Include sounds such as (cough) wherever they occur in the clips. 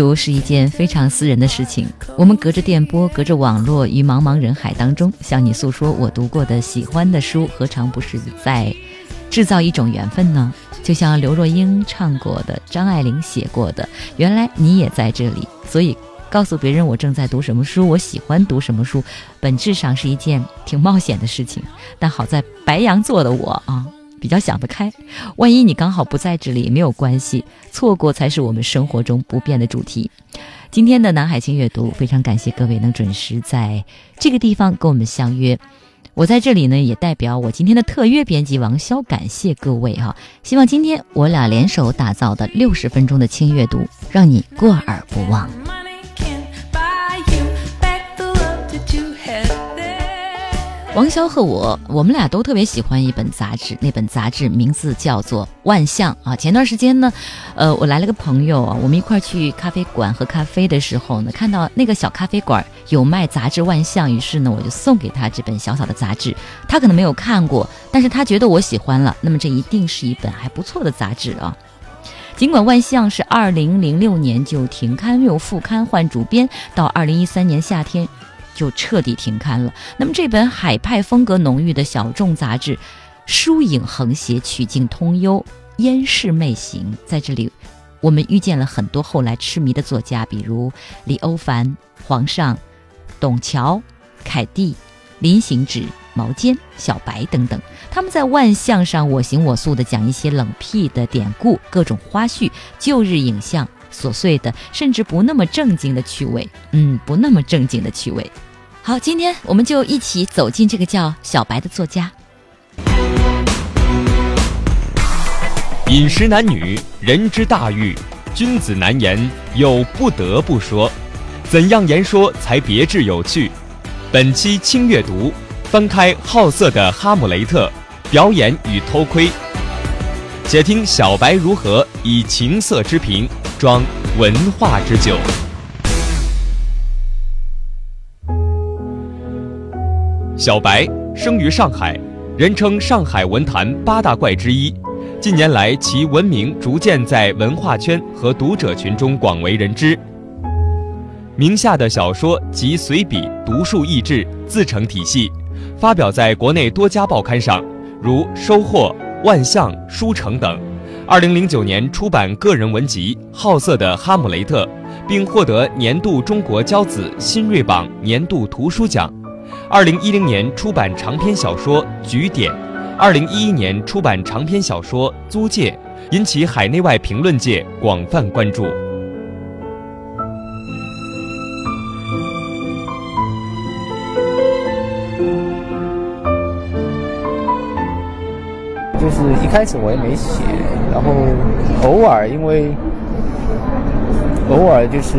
读是一件非常私人的事情，我们隔着电波，隔着网络，于茫茫人海当中向你诉说我读过的、喜欢的书，何尝不是在制造一种缘分呢？就像刘若英唱过的，张爱玲写过的，原来你也在这里。所以，告诉别人我正在读什么书，我喜欢读什么书，本质上是一件挺冒险的事情。但好在白羊座的我啊。比较想得开，万一你刚好不在这里没有关系，错过才是我们生活中不变的主题。今天的南海清阅读，非常感谢各位能准时在这个地方跟我们相约。我在这里呢，也代表我今天的特约编辑王潇感谢各位哈。希望今天我俩联手打造的六十分钟的轻阅读，让你过耳不忘。王潇和我，我们俩都特别喜欢一本杂志，那本杂志名字叫做《万象》啊。前段时间呢，呃，我来了个朋友啊，我们一块儿去咖啡馆喝咖啡的时候呢，看到那个小咖啡馆有卖杂志《万象》，于是呢，我就送给他这本小小的杂志。他可能没有看过，但是他觉得我喜欢了，那么这一定是一本还不错的杂志啊。尽管《万象》是二零零六年就停刊又复刊换主编，到二零一三年夏天。就彻底停刊了。那么这本海派风格浓郁的小众杂志，疏影横斜，曲径通幽，烟视媚行。在这里，我们遇见了很多后来痴迷的作家，比如李欧凡、皇上、董桥、凯蒂、林行止、毛尖、小白等等。他们在万象上我行我素地讲一些冷僻的典故、各种花絮、旧日影像、琐碎的，甚至不那么正经的趣味。嗯，不那么正经的趣味。好，今天我们就一起走进这个叫小白的作家。饮食男女，人之大欲，君子难言，又不得不说。怎样言说才别致有趣？本期轻阅读，翻开好色的哈姆雷特，表演与偷窥。且听小白如何以情色之瓶装文化之酒。小白生于上海，人称上海文坛八大怪之一。近年来，其文名逐渐在文化圈和读者群中广为人知。名下的小说及随笔独树一帜，自成体系，发表在国内多家报刊上，如《收获》《万象》《书城》等。二零零九年出版个人文集《好色的哈姆雷特》，并获得年度中国骄子新锐榜年度图书奖。二零一零年出版长篇小说《举点》，二零一一年出版长篇小说《租界》，引起海内外评论界广泛关注。就是一开始我也没写，然后偶尔因为。偶尔就是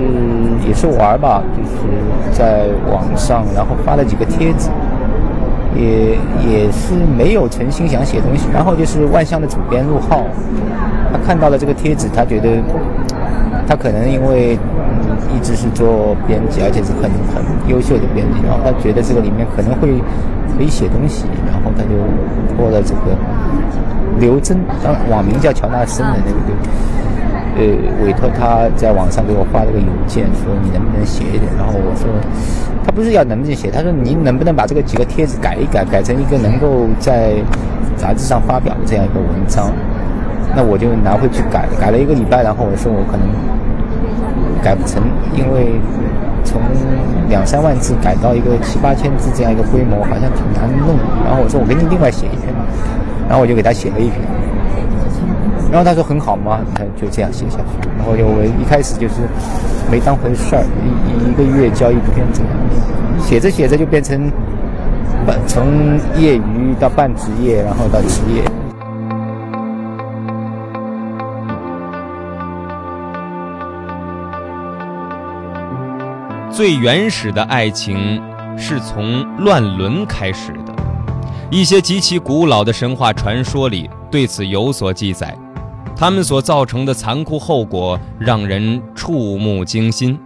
也是玩吧，就是在网上，然后发了几个帖子，也也是没有诚心想写东西。然后就是万象的主编陆浩，他看到了这个帖子，他觉得他可能因为嗯一直是做编辑，而且是很很优秀的编辑，然后他觉得这个里面可能会可以写东西，然后他就托了这个刘真，当网名叫乔纳森的那个对。呃，委托他在网上给我发了个邮件，说你能不能写一点？然后我说，他不是要能不能写，他说你能不能把这个几个帖子改一改，改成一个能够在杂志上发表的这样一个文章？那我就拿回去改，改了一个礼拜，然后我说我可能改不成，因为从两三万字改到一个七八千字这样一个规模，好像挺难弄。然后我说我给你另外写一篇，然后我就给他写了一篇。然后他说很好嘛，他就这样写下去。然后就我一开始就是没当回事儿，一一个月交一篇这样，写着写着就变成半从业余到半职业，然后到职业。最原始的爱情是从乱伦开始的，一些极其古老的神话传说里对此有所记载，他们所造成的残酷后果让人触目惊心。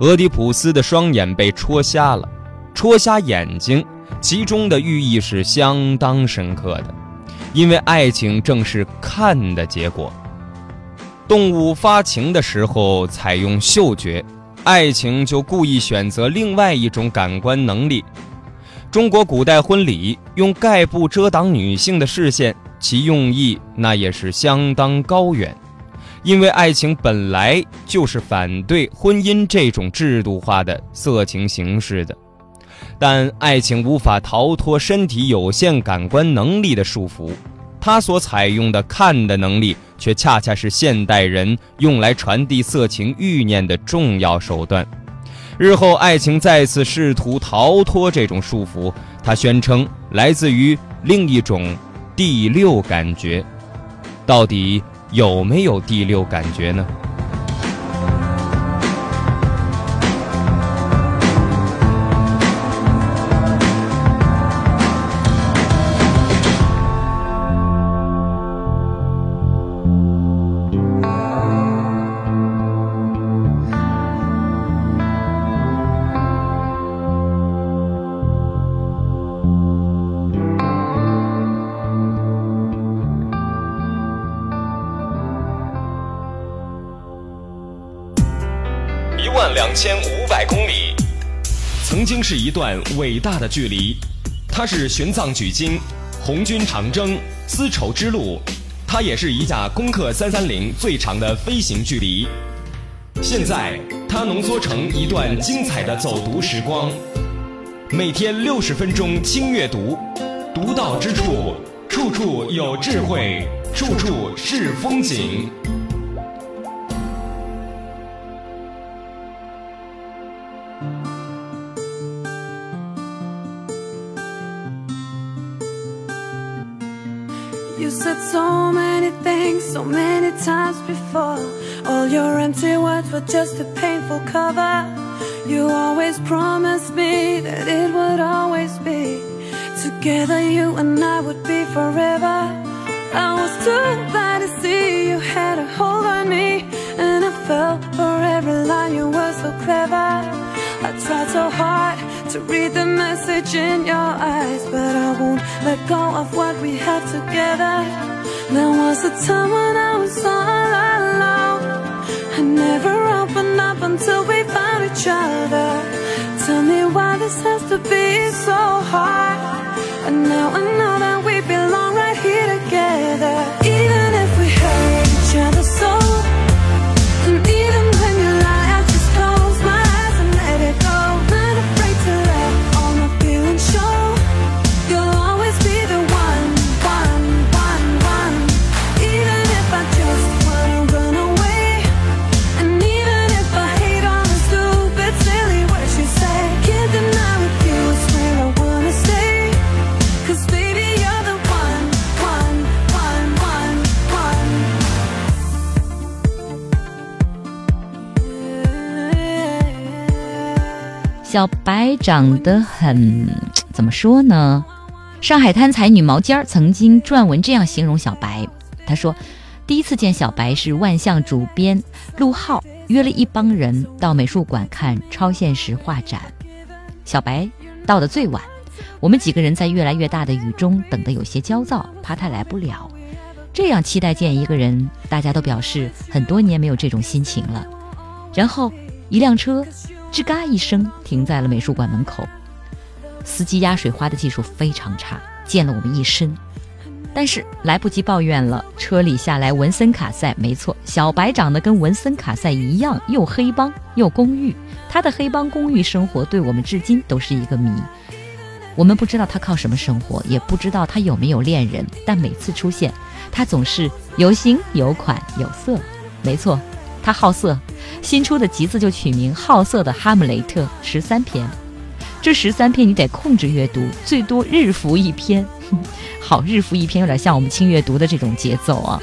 俄狄浦斯的双眼被戳瞎了，戳瞎眼睛，其中的寓意是相当深刻的，因为爱情正是看的结果。动物发情的时候采用嗅觉。爱情就故意选择另外一种感官能力。中国古代婚礼用盖布遮挡女性的视线，其用意那也是相当高远。因为爱情本来就是反对婚姻这种制度化的色情形式的，但爱情无法逃脱身体有限感官能力的束缚。它所采用的看的能力，却恰恰是现代人用来传递色情欲念的重要手段。日后，爱情再次试图逃脱这种束缚，它宣称来自于另一种第六感觉。到底有没有第六感觉呢？段伟大的距离。它是玄奘取经、红军长征、丝绸之路，它也是一架攻克三三零最长的飞行距离。现在，它浓缩成一段精彩的走读时光。每天六十分钟轻阅读，独到之处，处处有智慧，处处是风景。So many things so many times before. All your empty words were just a painful cover. You always promised me that it would always be. Together you and I would be forever. I was too glad to see you had a hold on me And I fell for every line you were so clever. I tried so hard to read the message in your eyes But I won't let go of what we have together. There was a time when I was all alone. I never opened up until we found each other. Tell me why this has to be so hard. And now I know 小白长得很，(tsk) 怎么说呢？上海滩才女毛尖儿曾经撰文这样形容小白，他说：“第一次见小白是万象主编陆浩约了一帮人到美术馆看超现实画展，小白到的最晚，我们几个人在越来越大的雨中等得有些焦躁，怕他来不了。这样期待见一个人，大家都表示很多年没有这种心情了。然后一辆车。”吱嘎一声，停在了美术馆门口。司机压水花的技术非常差，溅了我们一身。但是来不及抱怨了，车里下来文森卡塞，没错，小白长得跟文森卡塞一样，又黑帮又公寓。他的黑帮公寓生活对我们至今都是一个谜。我们不知道他靠什么生活，也不知道他有没有恋人，但每次出现，他总是有型、有款、有色。没错，他好色。新出的集子就取名《好色的哈姆雷特》，十三篇。这十三篇你得控制阅读，最多日服一篇。好，日服一篇有点像我们轻阅读的这种节奏啊。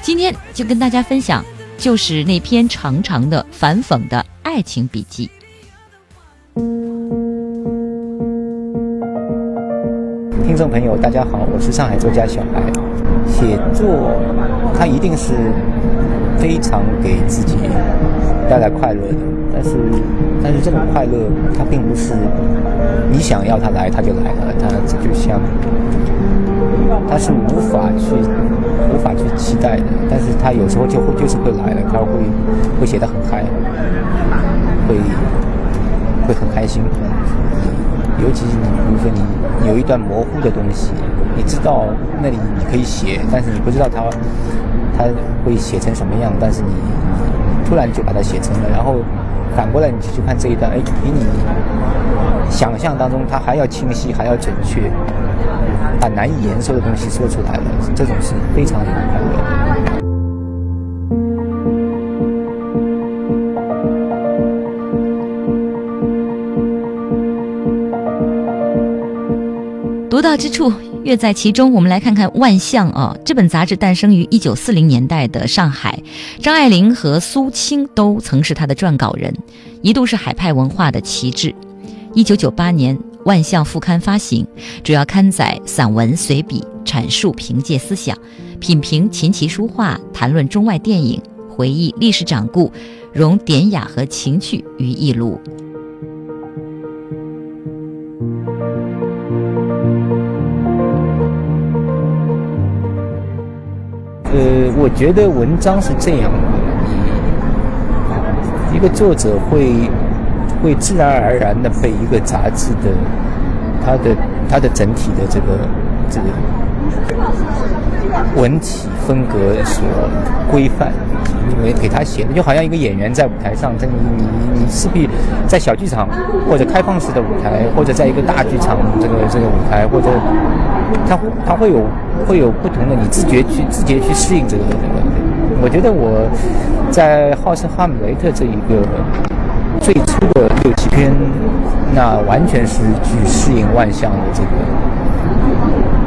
今天就跟大家分享，就是那篇长长的反讽的爱情笔记。听众朋友，大家好，我是上海作家小白。写作，它一定是非常给自己带来快乐的，但是，但是这种快乐，它并不是你想要它来，它就来了。它就像，它是无法去无法去期待的，但是它有时候就会就是会来了，它会会写得很嗨，会会很开心。尤其是你，比如说你有一段模糊的东西，你知道那里你可以写，但是你不知道它它会写成什么样，但是你突然就把它写成了，然后反过来你继续看这一段，哎，比你想象当中它还要清晰，还要准确，把难以言说的东西说出来了，这种是非常快乐的。独到之处，乐在其中。我们来看看《万象》啊，这本杂志诞生于一九四零年代的上海，张爱玲和苏青都曾是他的撰稿人，一度是海派文化的旗帜。一九九八年，《万象》副刊发行，主要刊载散文、随笔，阐述凭借思想，品评琴棋书画，谈论中外电影，回忆历史掌故，融典雅和情趣于一炉。呃，我觉得文章是这样的，你一个作者会会自然而然的被一个杂志的它的它的整体的这个这个文体风格所规范，因为给他写的就好像一个演员在舞台上，这你你你势必在小剧场或者开放式的舞台，或者在一个大剧场这个这个舞台或者。他他会有会有不同的，你自觉去自觉去适应这个这个。我觉得我在《好色哈姆雷特》这一个最初的六七篇，那完全是去适应万象的这个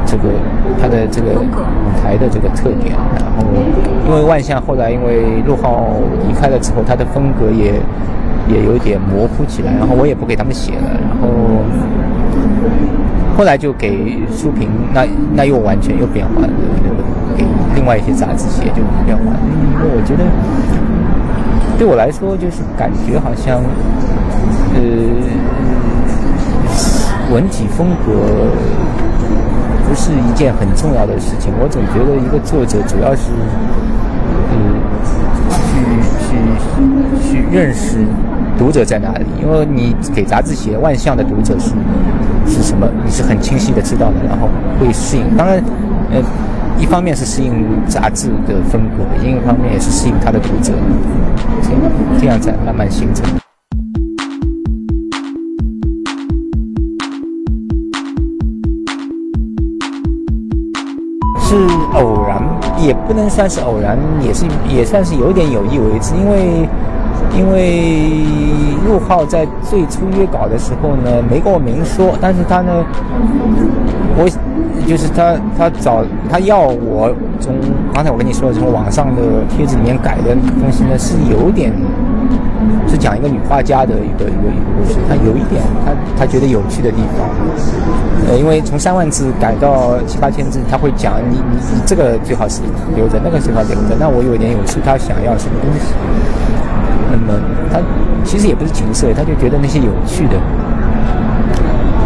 这个它的这个舞台的这个特点。然后因为万象后来因为陆浩离开了之后，他的风格也也有点模糊起来，然后我也不给他们写了，然后。后来就给书评，那那又完全又变化了，给另外一些杂志写就变化了。因为我觉得，对我来说就是感觉好像，呃，文体风格不是一件很重要的事情。我总觉得一个作者主要是，嗯，去去去认识。读者在哪里？因为你给杂志写万象的读者是是什么？你是很清晰的知道的，然后会适应。当然，呃，一方面是适应杂志的风格，另一方面也是适应他的读者，这样这样在慢慢形成。是偶然，也不能算是偶然，也是也算是有点有意为之，因为。因为陆浩在最初约稿的时候呢，没跟我明说，但是他呢，我就是他，他找他要我从刚才我跟你说的从网上的帖子里面改的东西呢，是有点是讲一个女画家的一个一个故事，他有一点他他觉得有趣的地方，呃，因为从三万字改到七八千字，他会讲你你你这个最好是留着，那个最好留着，那我有点有趣，他想要什么东西。那么他其实也不是情色，他就觉得那些有趣的，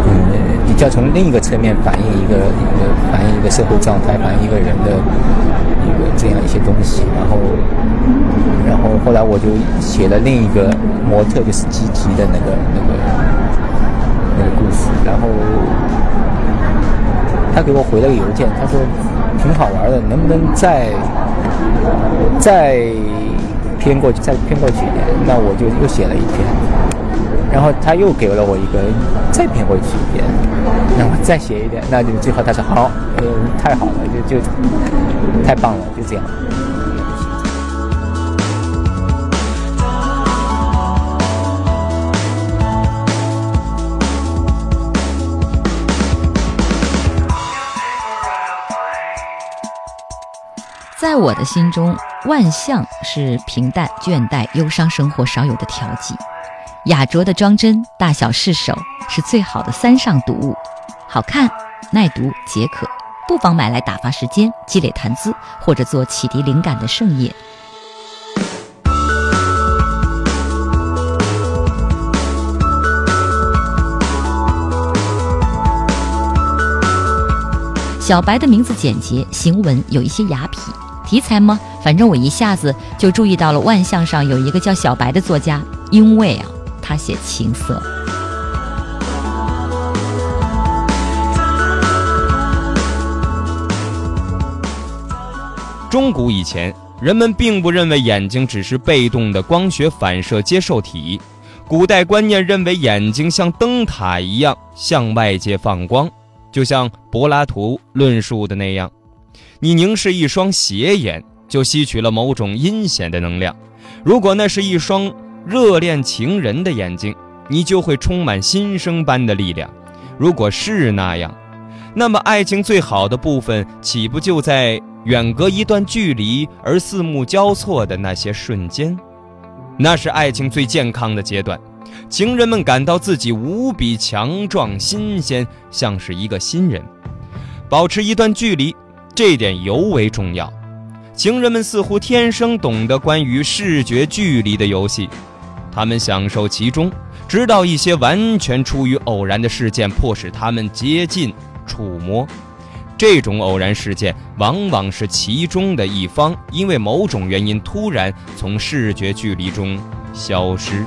嗯，比较从另一个侧面反映一个一个反映一个社会状态，反映一个人的一个这样一些东西。然后，然后后来我就写了另一个模特，就是吉吉的那个那个那个故事。然后，他给我回了个邮件，他说挺好玩的，能不能再再偏过去，再偏过去一点？那我就又写了一篇，然后他又给了我一个再偏过去一点，那我再写一点，那就最后他说好，嗯，太好了，就就太棒了，就这样。在我的心中，万象是平淡、倦怠、忧伤生活少有的调剂。雅拙的装帧，大小适手，是最好的三上读物。好看、耐读、解渴，不妨买来打发时间、积累谈资，或者做启迪灵感的盛宴。小白的名字简洁，行文有一些雅痞。题材吗？反正我一下子就注意到了万象上有一个叫小白的作家，因为啊，他写情色。中古以前，人们并不认为眼睛只是被动的光学反射接受体，古代观念认为眼睛像灯塔一样向外界放光，就像柏拉图论述的那样。你凝视一双斜眼，就吸取了某种阴险的能量；如果那是一双热恋情人的眼睛，你就会充满新生般的力量。如果是那样，那么爱情最好的部分，岂不就在远隔一段距离而四目交错的那些瞬间？那是爱情最健康的阶段，情人们感到自己无比强壮、新鲜，像是一个新人。保持一段距离。这一点尤为重要，情人们似乎天生懂得关于视觉距离的游戏，他们享受其中，直到一些完全出于偶然的事件迫使他们接近、触摸。这种偶然事件往往是其中的一方因为某种原因突然从视觉距离中消失。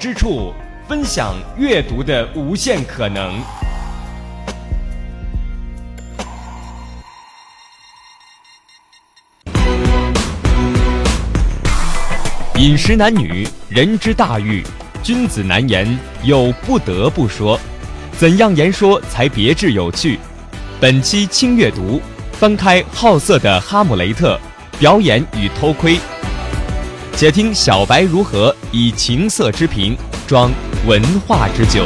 之处，分享阅读的无限可能。饮食男女，人之大欲，君子难言，又不得不说。怎样言说才别致有趣？本期轻阅读，翻开好色的哈姆雷特，表演与偷窥。且听小白如何以情色之瓶装文化之酒。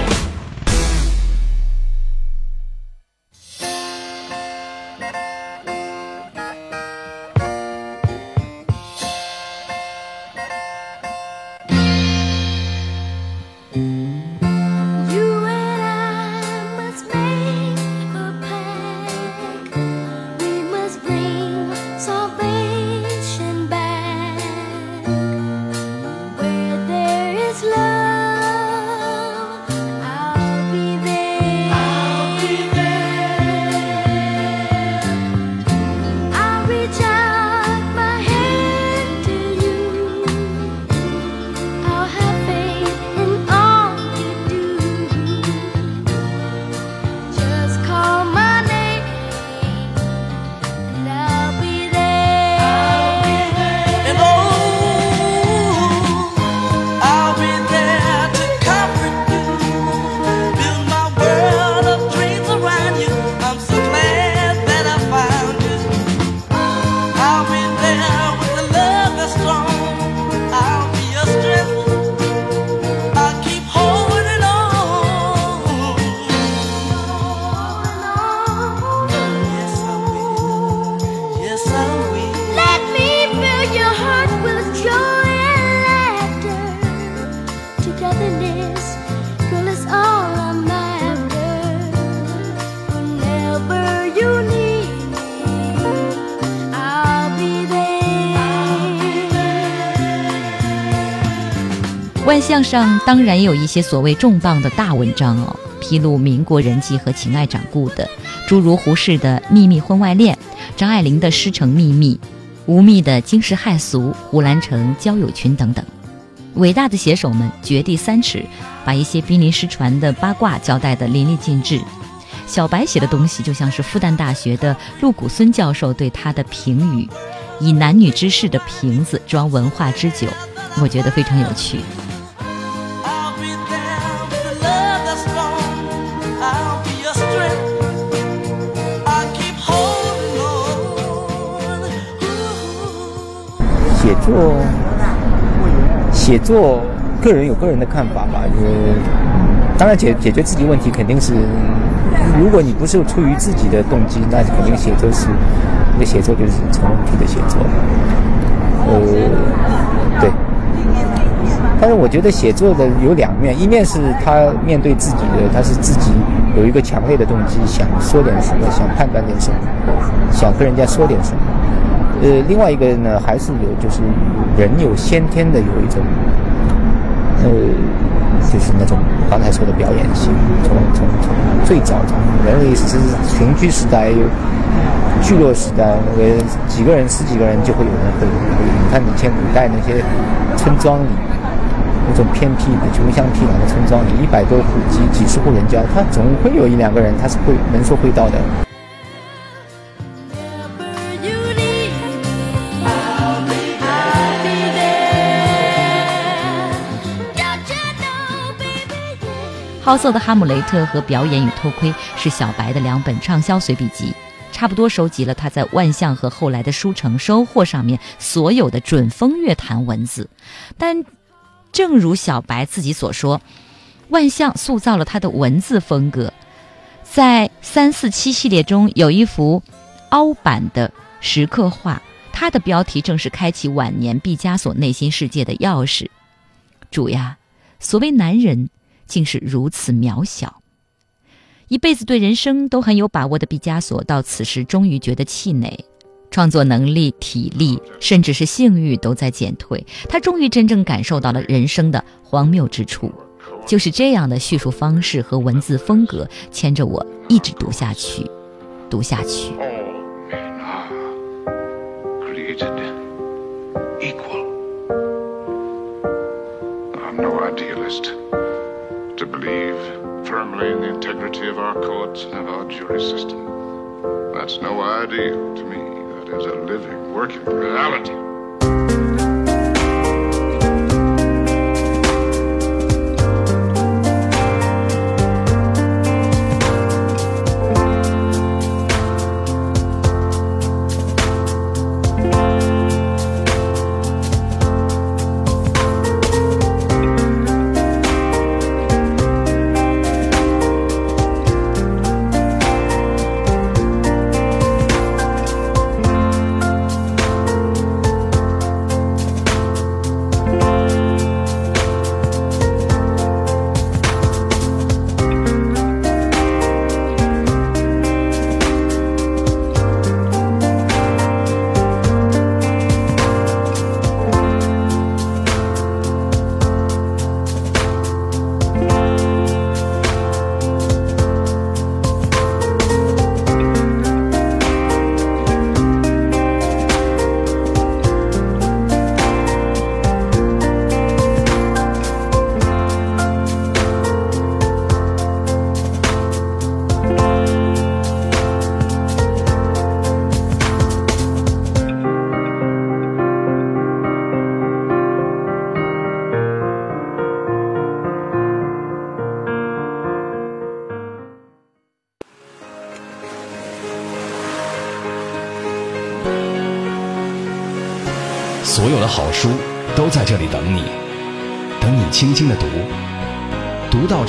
万象上当然也有一些所谓重磅的大文章哦，披露民国人际和情爱掌故的，诸如胡适的秘密婚外恋、张爱玲的师承秘密、吴宓的惊世骇俗、胡兰成交友群等等。伟大的写手们掘地三尺，把一些濒临失传的八卦交代得淋漓尽致。小白写的东西就像是复旦大学的陆谷孙教授对他的评语：“以男女之事的瓶子装文化之酒。”我觉得非常有趣。作，写作，个人有个人的看法吧。就是，当然解解决自己问题肯定是，如果你不是出于自己的动机，那肯定写作是，那写作就是成问题的写作。呃，对。但是我觉得写作的有两面，一面是他面对自己的，他是自己有一个强烈的动机，想说点什么，想判断点什么，想跟人家说点什么。呃，另外一个呢，还是有，就是人有先天的有一种，呃，就是那种刚才说的表演性。从从从最早从人类是群居时代，聚落时代，那个几个人十几个人就会有人会。你看以前古代那些村庄里，那种偏僻的穷乡僻壤的村庄里，一百多户几几十户人家，他总会有一两个人他是会能说会道的。好色的哈姆雷特和表演与偷窥是小白的两本畅销随笔集，差不多收集了他在万象和后来的书城收获上面所有的准风月坛文字。但正如小白自己所说，万象塑造了他的文字风格。在三四七系列中有一幅凹版的石刻画，它的标题正是开启晚年毕加索内心世界的钥匙。主呀，所谓男人。竟是如此渺小。一辈子对人生都很有把握的毕加索，到此时终于觉得气馁，创作能力、体力，甚至是性欲都在减退。他终于真正感受到了人生的荒谬之处。就是这样的叙述方式和文字风格，牵着我一直读下去，读下去。To believe firmly in the integrity of our courts and our jury system. That's no ideal to me. That is a living, working reality.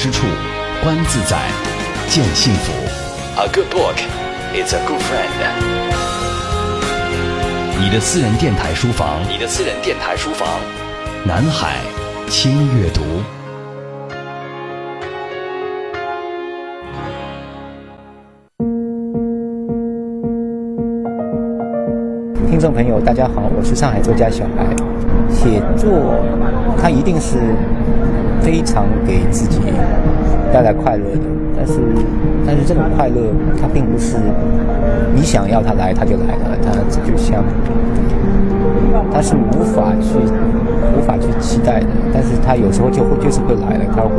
之处，观自在，见幸福。A good book is a good friend。你的私人电台书房，你的私人电台书房，南海轻阅读。听众朋友，大家好，我是上海作家小白。写作，它一定是非常给自己带来快乐的。但是，但是这种快乐它并不是你想要它来它就来了，它就像它是无法去无法去期待的。但是它有时候就会就是会来了，它会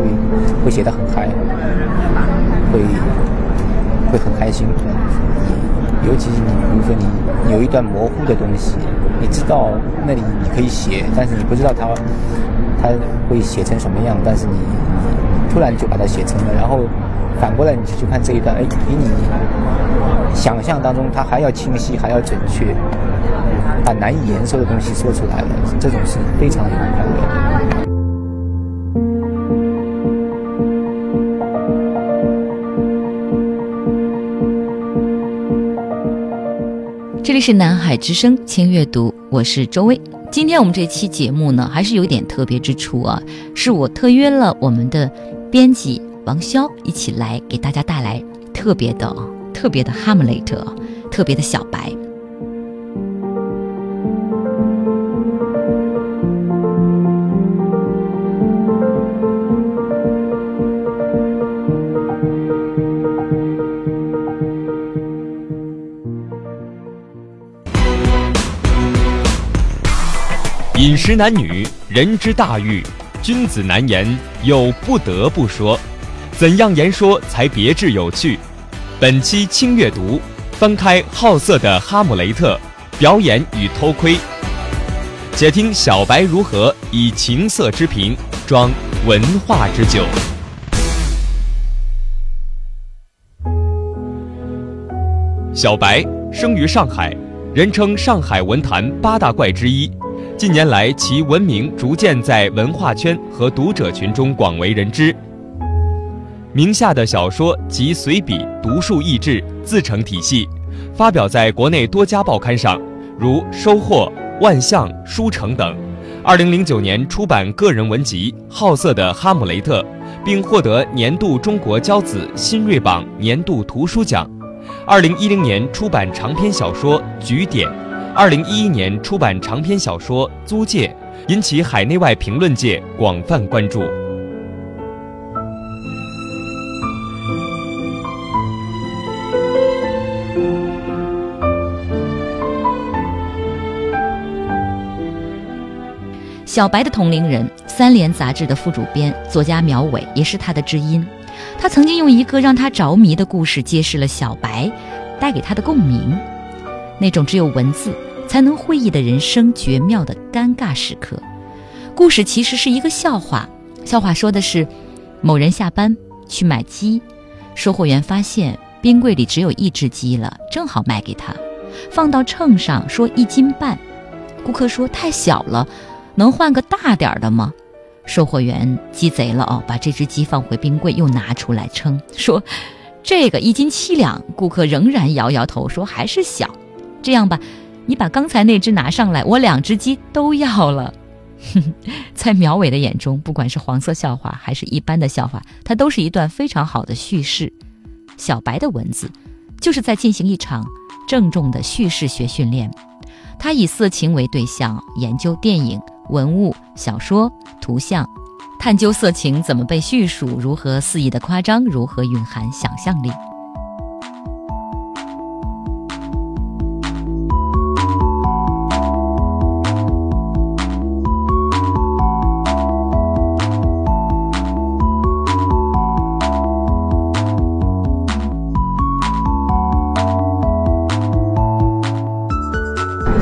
会写得很嗨，会会很开心。尤其是你，比如说你有一段模糊的东西，你知道那里你可以写，但是你不知道它它会写成什么样，但是你突然就把它写成了，然后反过来你去看这一段，哎，比你想象当中它还要清晰，还要准确，把难以言说的东西说出来了，这种是非常有快乐的。这里是南海之声轻阅读，我是周薇。今天我们这期节目呢，还是有点特别之处啊，是我特约了我们的编辑王潇一起来给大家带来特别的、特别的哈姆雷特，特别的小白。饮食男女，人之大欲，君子难言，又不得不说。怎样言说才别致有趣？本期轻阅读，翻开好色的哈姆雷特，表演与偷窥。且听小白如何以情色之瓶装文化之酒。小白生于上海，人称上海文坛八大怪之一。近年来，其文名逐渐在文化圈和读者群中广为人知。名下的小说及随笔独树一帜，自成体系，发表在国内多家报刊上，如《收获》《万象》《书城》等。二零零九年出版个人文集《好色的哈姆雷特》，并获得年度中国骄子新锐榜年度图书奖。二零一零年出版长篇小说《举点》。二零一一年出版长篇小说《租界》，引起海内外评论界广泛关注。小白的同龄人，三联杂志的副主编、作家苗伟也是他的知音。他曾经用一个让他着迷的故事，揭示了小白带给他的共鸣，那种只有文字。才能会意的人生绝妙的尴尬时刻。故事其实是一个笑话。笑话说的是，某人下班去买鸡，售货员发现冰柜里只有一只鸡了，正好卖给他，放到秤上说一斤半。顾客说太小了，能换个大点的吗？售货员鸡贼了哦，把这只鸡放回冰柜，又拿出来称，说这个一斤七两。顾客仍然摇摇头说还是小。这样吧。你把刚才那只拿上来，我两只鸡都要了。哼 (laughs) 在苗伟的眼中，不管是黄色笑话还是一般的笑话，它都是一段非常好的叙事。小白的文字，就是在进行一场郑重的叙事学训练。他以色情为对象，研究电影、文物、小说、图像，探究色情怎么被叙述，如何肆意的夸张，如何蕴含想象力。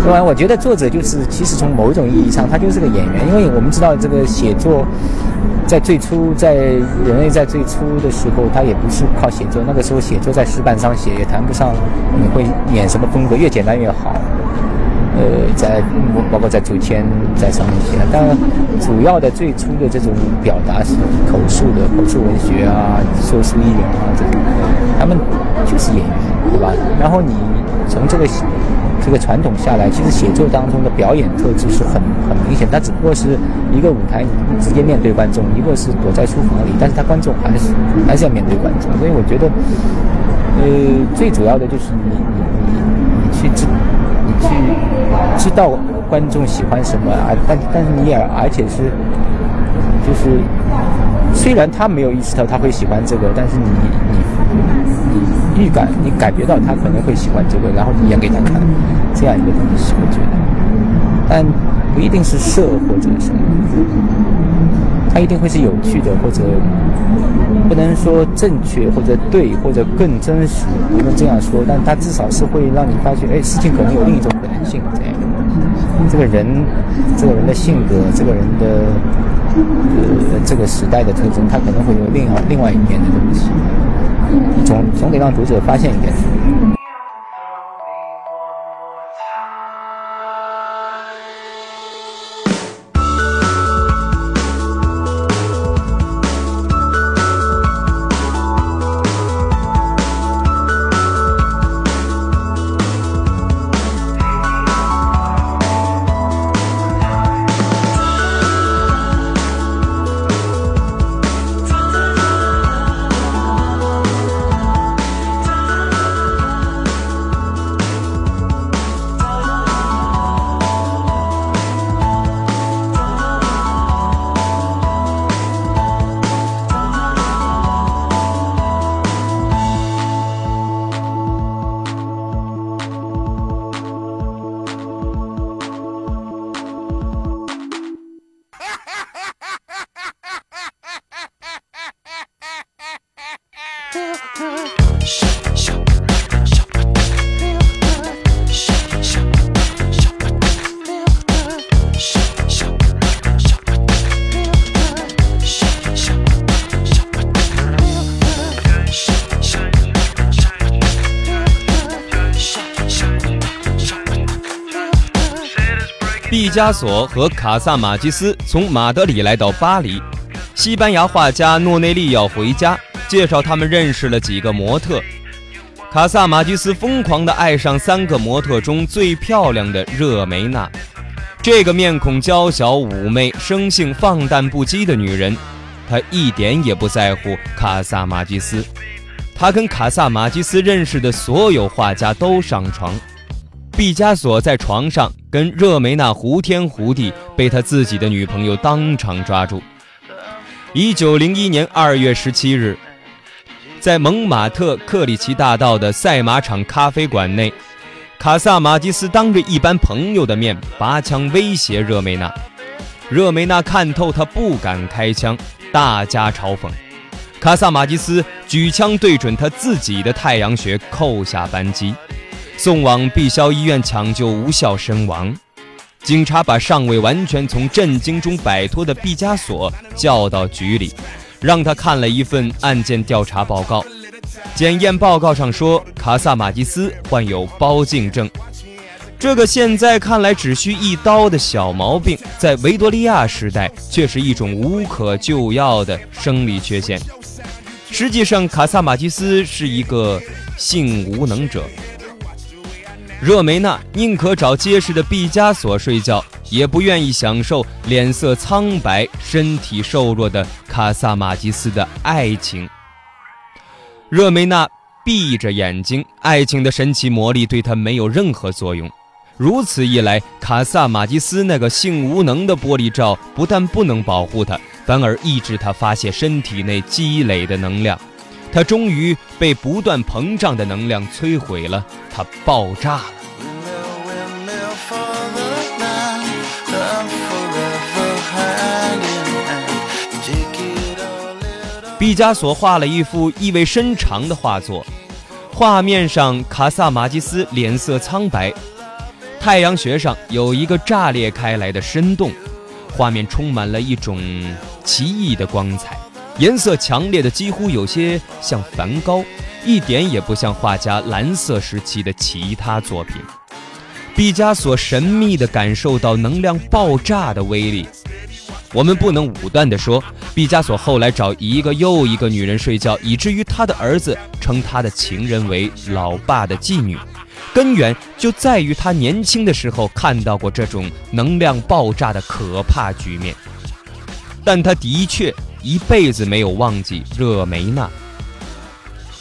对吧？我觉得作者就是，其实从某种意义上，他就是个演员，因为我们知道这个写作，在最初，在人类在最初的时候，他也不是靠写作，那个时候写作在石板上写，也谈不上你会演什么风格，越简单越好。呃，在包括在竹签在上面写，当然主要的最初的这种表达是口述的，口述文学啊，说书艺人啊这种，他们就是演员，对吧？然后你从这个。这个传统下来，其实写作当中的表演特质是很很明显。它只不过是一个舞台直接面对观众，一个是躲在书房里，但是他观众还是还是要面对观众。所以我觉得，呃，最主要的就是你你你你去知你去知道观众喜欢什么啊，但但是你也而且是就是虽然他没有意识到他会喜欢这个，但是你预感你感觉到他可能会喜欢这个，然后你演给他看这样一个东西，我觉得，但不一定是色或者什么，它一定会是有趣的，或者不能说正确或者对或者更真实，不能这样说，但它至少是会让你发觉，哎，事情可能有另一种可能性这样。一个东西。这个人，这个人的性格，这个人的呃这个时代的特征，他可能会有另外另外一面的东西，总总得让读者发现一点。加索和卡萨马基斯从马德里来到巴黎，西班牙画家诺内利要回家，介绍他们认识了几个模特。卡萨马基斯疯狂地爱上三个模特中最漂亮的热梅娜，这个面孔娇小妩媚、生性放荡不羁的女人，她一点也不在乎卡萨马基斯。她跟卡萨马基斯认识的所有画家都上床。毕加索在床上跟热梅娜胡天胡地，被他自己的女朋友当场抓住。一九零一年二月十七日，在蒙马特克里奇大道的赛马场咖啡馆内，卡萨马基斯当着一班朋友的面拔枪威胁热梅娜。热梅娜看透他不敢开枪，大加嘲讽。卡萨马基斯举枪对准他自己的太阳穴，扣下扳机。送往碧霄医院抢救无效身亡，警察把尚未完全从震惊中摆脱的毕加索叫到局里，让他看了一份案件调查报告。检验报告上说，卡萨马蒂斯患有包茎症，这个现在看来只需一刀的小毛病，在维多利亚时代却是一种无可救药的生理缺陷。实际上，卡萨马蒂斯是一个性无能者。热梅娜宁可找结实的毕加索睡觉，也不愿意享受脸色苍白、身体瘦弱的卡萨马吉斯的爱情。热梅娜闭着眼睛，爱情的神奇魔力对她没有任何作用。如此一来，卡萨马吉斯那个性无能的玻璃罩不但不能保护他，反而抑制他发泄身体内积累的能量。他终于被不断膨胀的能量摧毁了，他爆炸了。毕加索画了一幅意味深长的画作，画面上卡萨马基斯脸色苍白，太阳穴上有一个炸裂开来的深洞，画面充满了一种奇异的光彩。颜色强烈的几乎有些像梵高，一点也不像画家蓝色时期的其他作品。毕加索神秘地感受到能量爆炸的威力。我们不能武断地说，毕加索后来找一个又一个女人睡觉，以至于他的儿子称他的情人为老爸的妓女，根源就在于他年轻的时候看到过这种能量爆炸的可怕局面。但他的确。一辈子没有忘记热梅娜。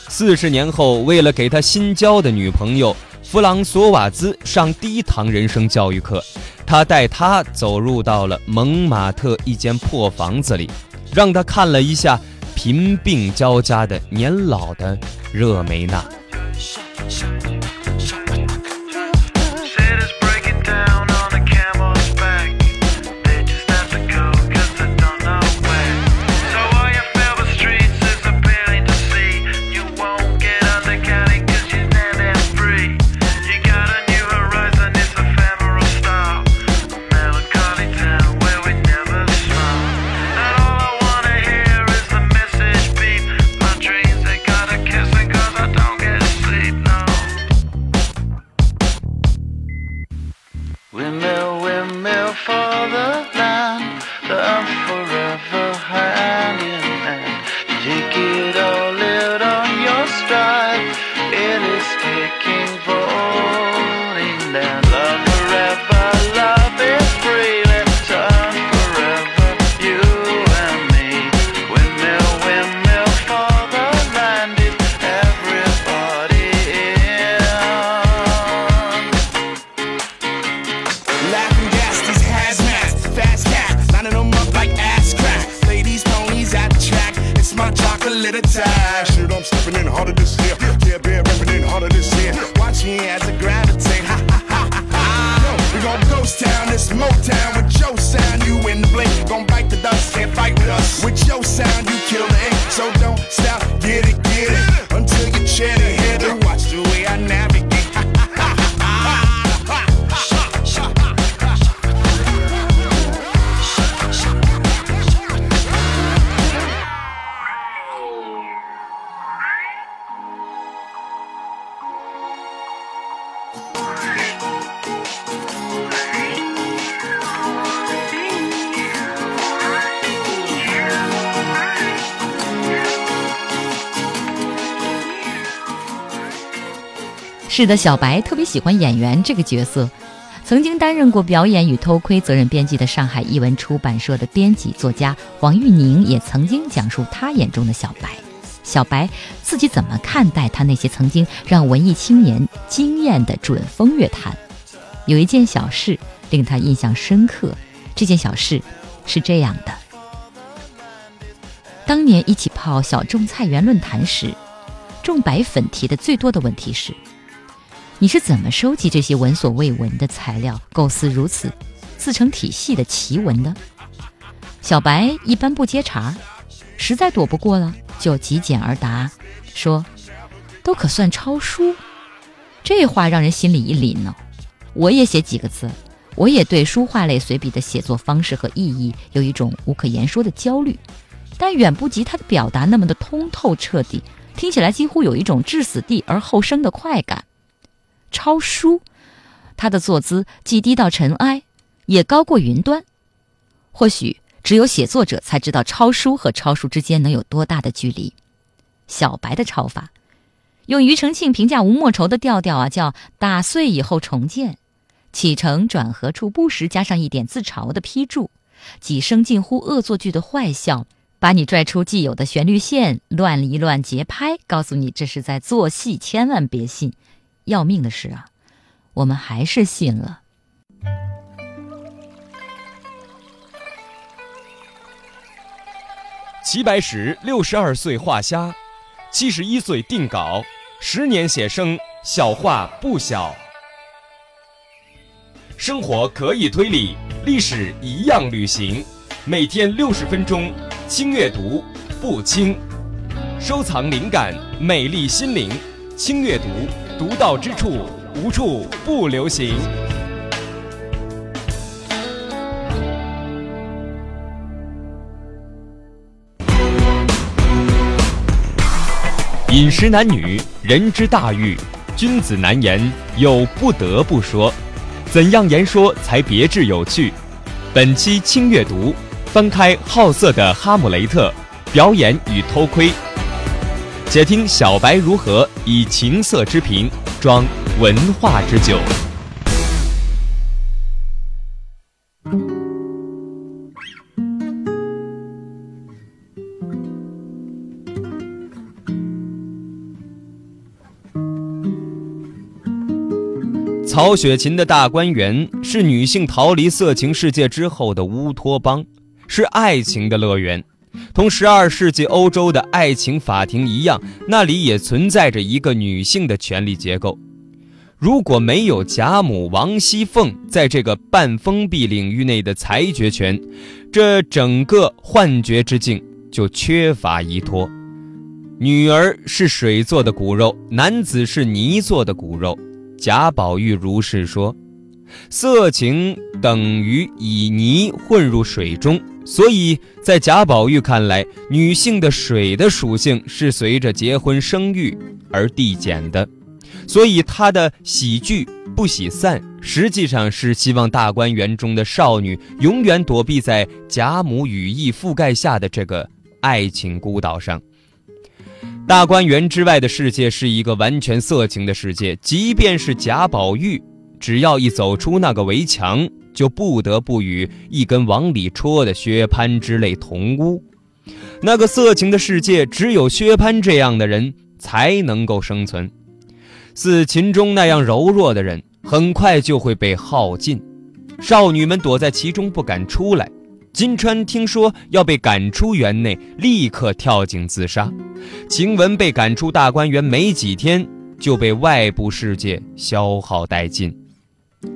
四十年后，为了给他新交的女朋友弗朗索瓦兹上第一堂人生教育课，他带她走入到了蒙马特一间破房子里，让他看了一下贫病交加的年老的热梅娜。是的，小白特别喜欢演员这个角色，曾经担任过表演与偷窥责任编辑的上海译文出版社的编辑作家王玉宁也曾经讲述他眼中的小白。小白自己怎么看待他那些曾经让文艺青年惊艳的准风月坛？有一件小事令他印象深刻，这件小事是这样的：当年一起泡小众菜园论坛时，众白粉提的最多的问题是。你是怎么收集这些闻所未闻的材料，构思如此自成体系的奇闻的？小白一般不接茬，实在躲不过了，就极简而答，说：“都可算抄书。”这话让人心里一凛呢。我也写几个字，我也对书画类随笔的写作方式和意义有一种无可言说的焦虑，但远不及他的表达那么的通透彻底，听起来几乎有一种置死地而后生的快感。抄书，他的坐姿既低到尘埃，也高过云端。或许只有写作者才知道抄书和抄书之间能有多大的距离。小白的抄法，用庾澄庆评价吴莫愁的调调啊，叫打碎以后重建，起承转合处不时加上一点自嘲的批注，几声近乎恶作剧的坏笑，把你拽出既有的旋律线，乱一乱节拍，告诉你这是在做戏，千万别信。要命的是啊，我们还是信了。齐白石六十二岁画虾，七十一岁定稿，十年写生，小画不小。生活可以推理，历史一样旅行。每天六十分钟，轻阅读，不轻。收藏灵感，美丽心灵，轻阅读。独到之处，无处不流行。饮食男女，人之大欲，君子难言，又不得不说。怎样言说才别致有趣？本期轻阅读，翻开好色的哈姆雷特，表演与偷窥。且听小白如何以情色之瓶装文化之酒。曹雪芹的大观园是女性逃离色情世界之后的乌托邦，是爱情的乐园。同十二世纪欧洲的爱情法庭一样，那里也存在着一个女性的权力结构。如果没有贾母、王熙凤在这个半封闭领域内的裁决权，这整个幻觉之境就缺乏依托。女儿是水做的骨肉，男子是泥做的骨肉。贾宝玉如是说：“色情等于以泥混入水中，所以在贾宝玉看来，女性的水的属性是随着结婚生育而递减的。”所以他的喜剧不喜散，实际上是希望大观园中的少女永远躲避在贾母羽翼覆盖下的这个爱情孤岛上。大观园之外的世界是一个完全色情的世界，即便是贾宝玉，只要一走出那个围墙，就不得不与一根往里戳的薛蟠之类同屋。那个色情的世界，只有薛蟠这样的人才能够生存。似秦钟那样柔弱的人，很快就会被耗尽。少女们躲在其中不敢出来。金钏听说要被赶出园内，立刻跳井自杀。晴雯被赶出大观园没几天，就被外部世界消耗殆尽。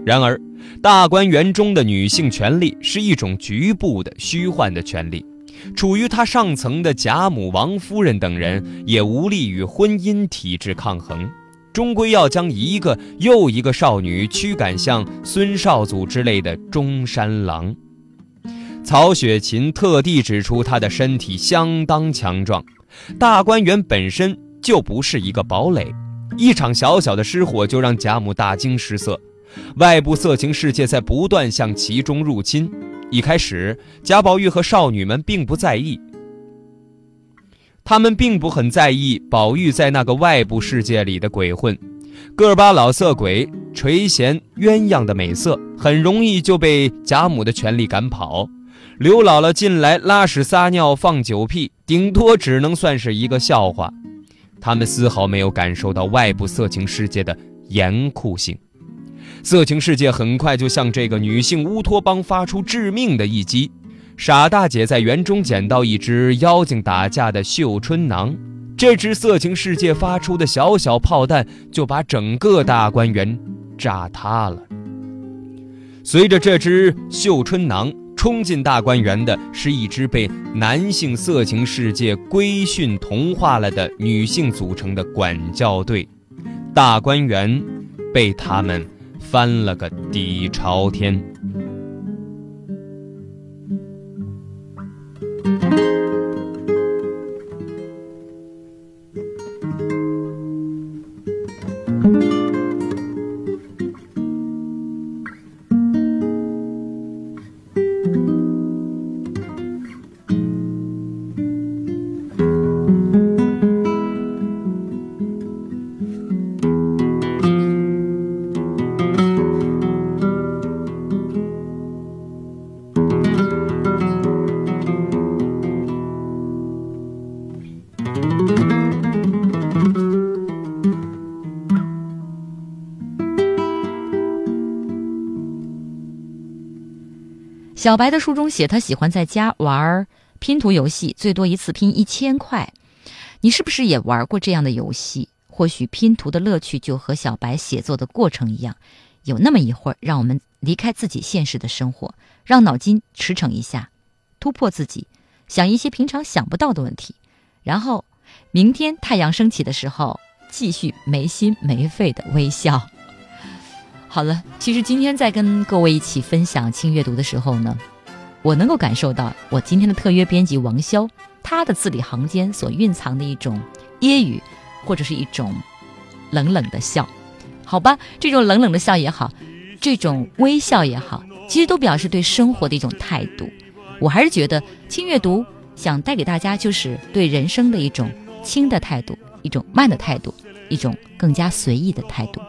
然而，大观园中的女性权利是一种局部的、虚幻的权利，处于它上层的贾母、王夫人等人也无力与婚姻体制抗衡。终归要将一个又一个少女驱赶向孙少祖之类的中山狼。曹雪芹特地指出，她的身体相当强壮。大观园本身就不是一个堡垒，一场小小的失火就让贾母大惊失色。外部色情世界在不断向其中入侵。一开始，贾宝玉和少女们并不在意。他们并不很在意宝玉在那个外部世界里的鬼混，个把老色鬼垂涎鸳鸯的美色，很容易就被贾母的权力赶跑。刘姥姥进来拉屎撒尿放酒屁，顶多只能算是一个笑话。他们丝毫没有感受到外部色情世界的严酷性，色情世界很快就向这个女性乌托邦发出致命的一击。傻大姐在园中捡到一只妖精打架的绣春囊，这只色情世界发出的小小炮弹就把整个大观园炸塌了。随着这只绣春囊冲进大观园的是一支被男性色情世界规训同化了的女性组成的管教队，大观园被他们翻了个底朝天。小白的书中写，他喜欢在家玩拼图游戏，最多一次拼一千块。你是不是也玩过这样的游戏？或许拼图的乐趣就和小白写作的过程一样，有那么一会儿让我们离开自己现实的生活，让脑筋驰骋一下，突破自己，想一些平常想不到的问题，然后明天太阳升起的时候，继续没心没肺的微笑。好了，其实今天在跟各位一起分享轻阅读的时候呢，我能够感受到我今天的特约编辑王潇，他的字里行间所蕴藏的一种揶揄，或者是一种冷冷的笑。好吧，这种冷冷的笑也好，这种微笑也好，其实都表示对生活的一种态度。我还是觉得轻阅读想带给大家就是对人生的一种轻的态度，一种慢的态度，一种更加随意的态度。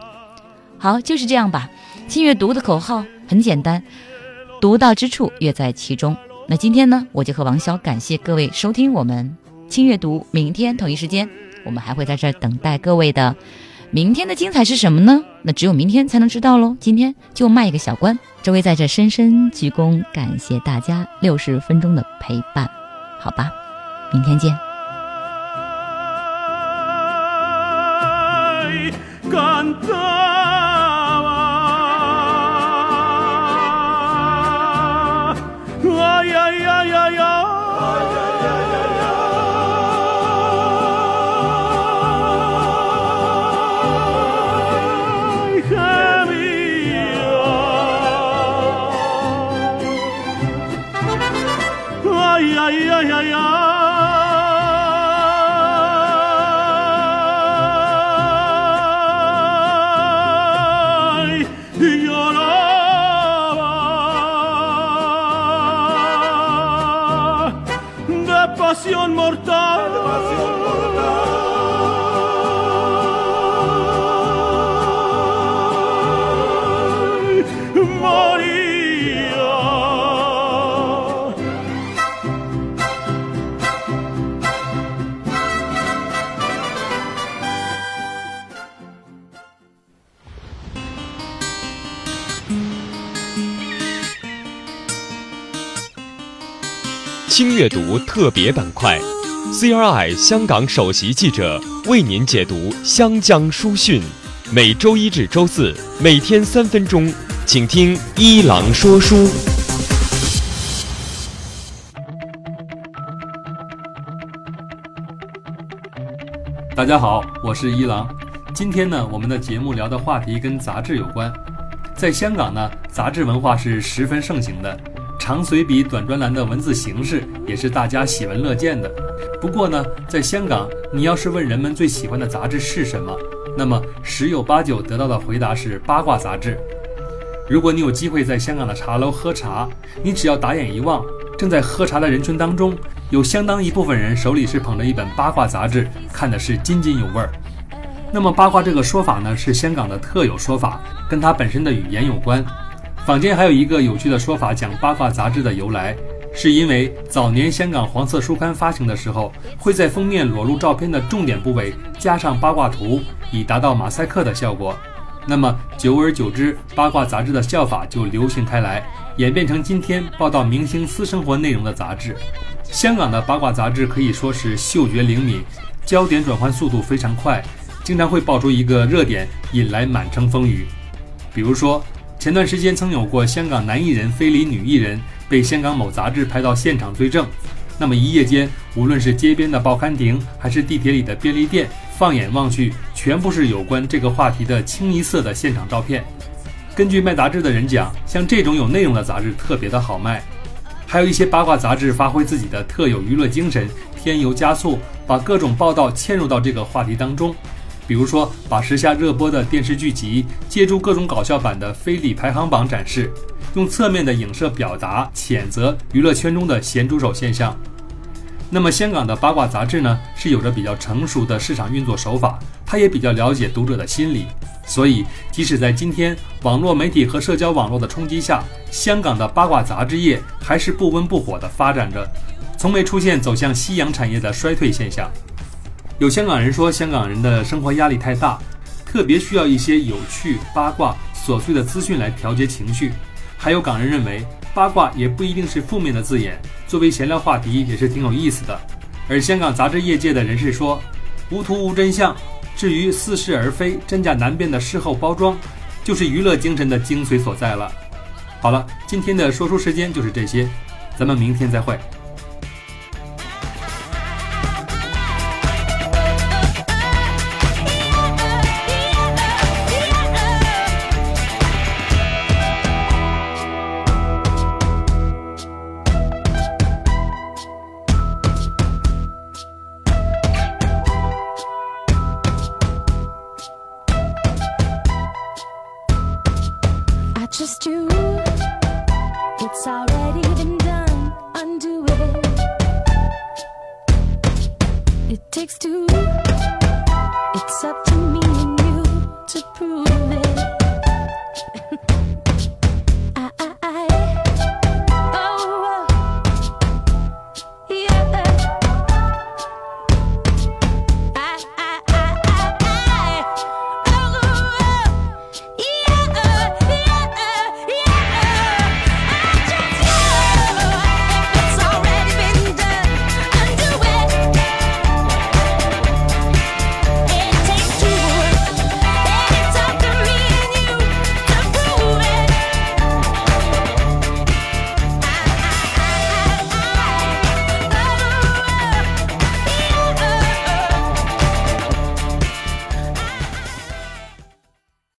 好，就是这样吧。轻阅读的口号很简单，独到之处乐在其中。那今天呢，我就和王潇感谢各位收听我们轻阅读。明天同一时间，我们还会在这等待各位的。明天的精彩是什么呢？那只有明天才能知道喽。今天就卖一个小关，周薇在这深深鞠躬，感谢大家六十分钟的陪伴，好吧。明天见。特别板块，CRI 香港首席记者为您解读湘江书讯，每周一至周四每天三分钟，请听一郎说书。大家好，我是一郎。今天呢，我们的节目聊的话题跟杂志有关。在香港呢，杂志文化是十分盛行的，长随笔、短专栏的文字形式也是大家喜闻乐见的。不过呢，在香港，你要是问人们最喜欢的杂志是什么，那么十有八九得到的回答是八卦杂志。如果你有机会在香港的茶楼喝茶，你只要打眼一望，正在喝茶的人群当中，有相当一部分人手里是捧着一本八卦杂志，看的是津津有味儿。那么八卦这个说法呢，是香港的特有说法，跟它本身的语言有关。坊间还有一个有趣的说法，讲八卦杂志的由来，是因为早年香港黄色书刊发行的时候，会在封面裸露照片的重点部位加上八卦图，以达到马赛克的效果。那么久而久之，八卦杂志的叫法就流行开来，演变成今天报道明星私生活内容的杂志。香港的八卦杂志可以说是嗅觉灵敏，焦点转换速度非常快，经常会爆出一个热点，引来满城风雨。比如说，前段时间曾有过香港男艺人非礼女艺人被香港某杂志拍到现场追证，那么一夜间，无论是街边的报刊亭，还是地铁里的便利店，放眼望去，全部是有关这个话题的清一色的现场照片。根据卖杂志的人讲，像这种有内容的杂志特别的好卖。还有一些八卦杂志发挥自己的特有娱乐精神，添油加醋，把各种报道嵌入到这个话题当中。比如说，把时下热播的电视剧集借助各种搞笑版的非礼排行榜展示，用侧面的影射表达谴责娱乐圈中的咸猪手现象。那么，香港的八卦杂志呢，是有着比较成熟的市场运作手法，它也比较了解读者的心理，所以即使在今天网络媒体和社交网络的冲击下，香港的八卦杂志业还是不温不火地发展着，从没出现走向夕阳产业的衰退现象。有香港人说，香港人的生活压力太大，特别需要一些有趣、八卦、琐碎的资讯来调节情绪。还有港人认为，八卦也不一定是负面的字眼，作为闲聊话题也是挺有意思的。而香港杂志业界的人士说，无图无真相，至于似是而非、真假难辨的事后包装，就是娱乐精神的精髓所在了。好了，今天的说书时间就是这些，咱们明天再会。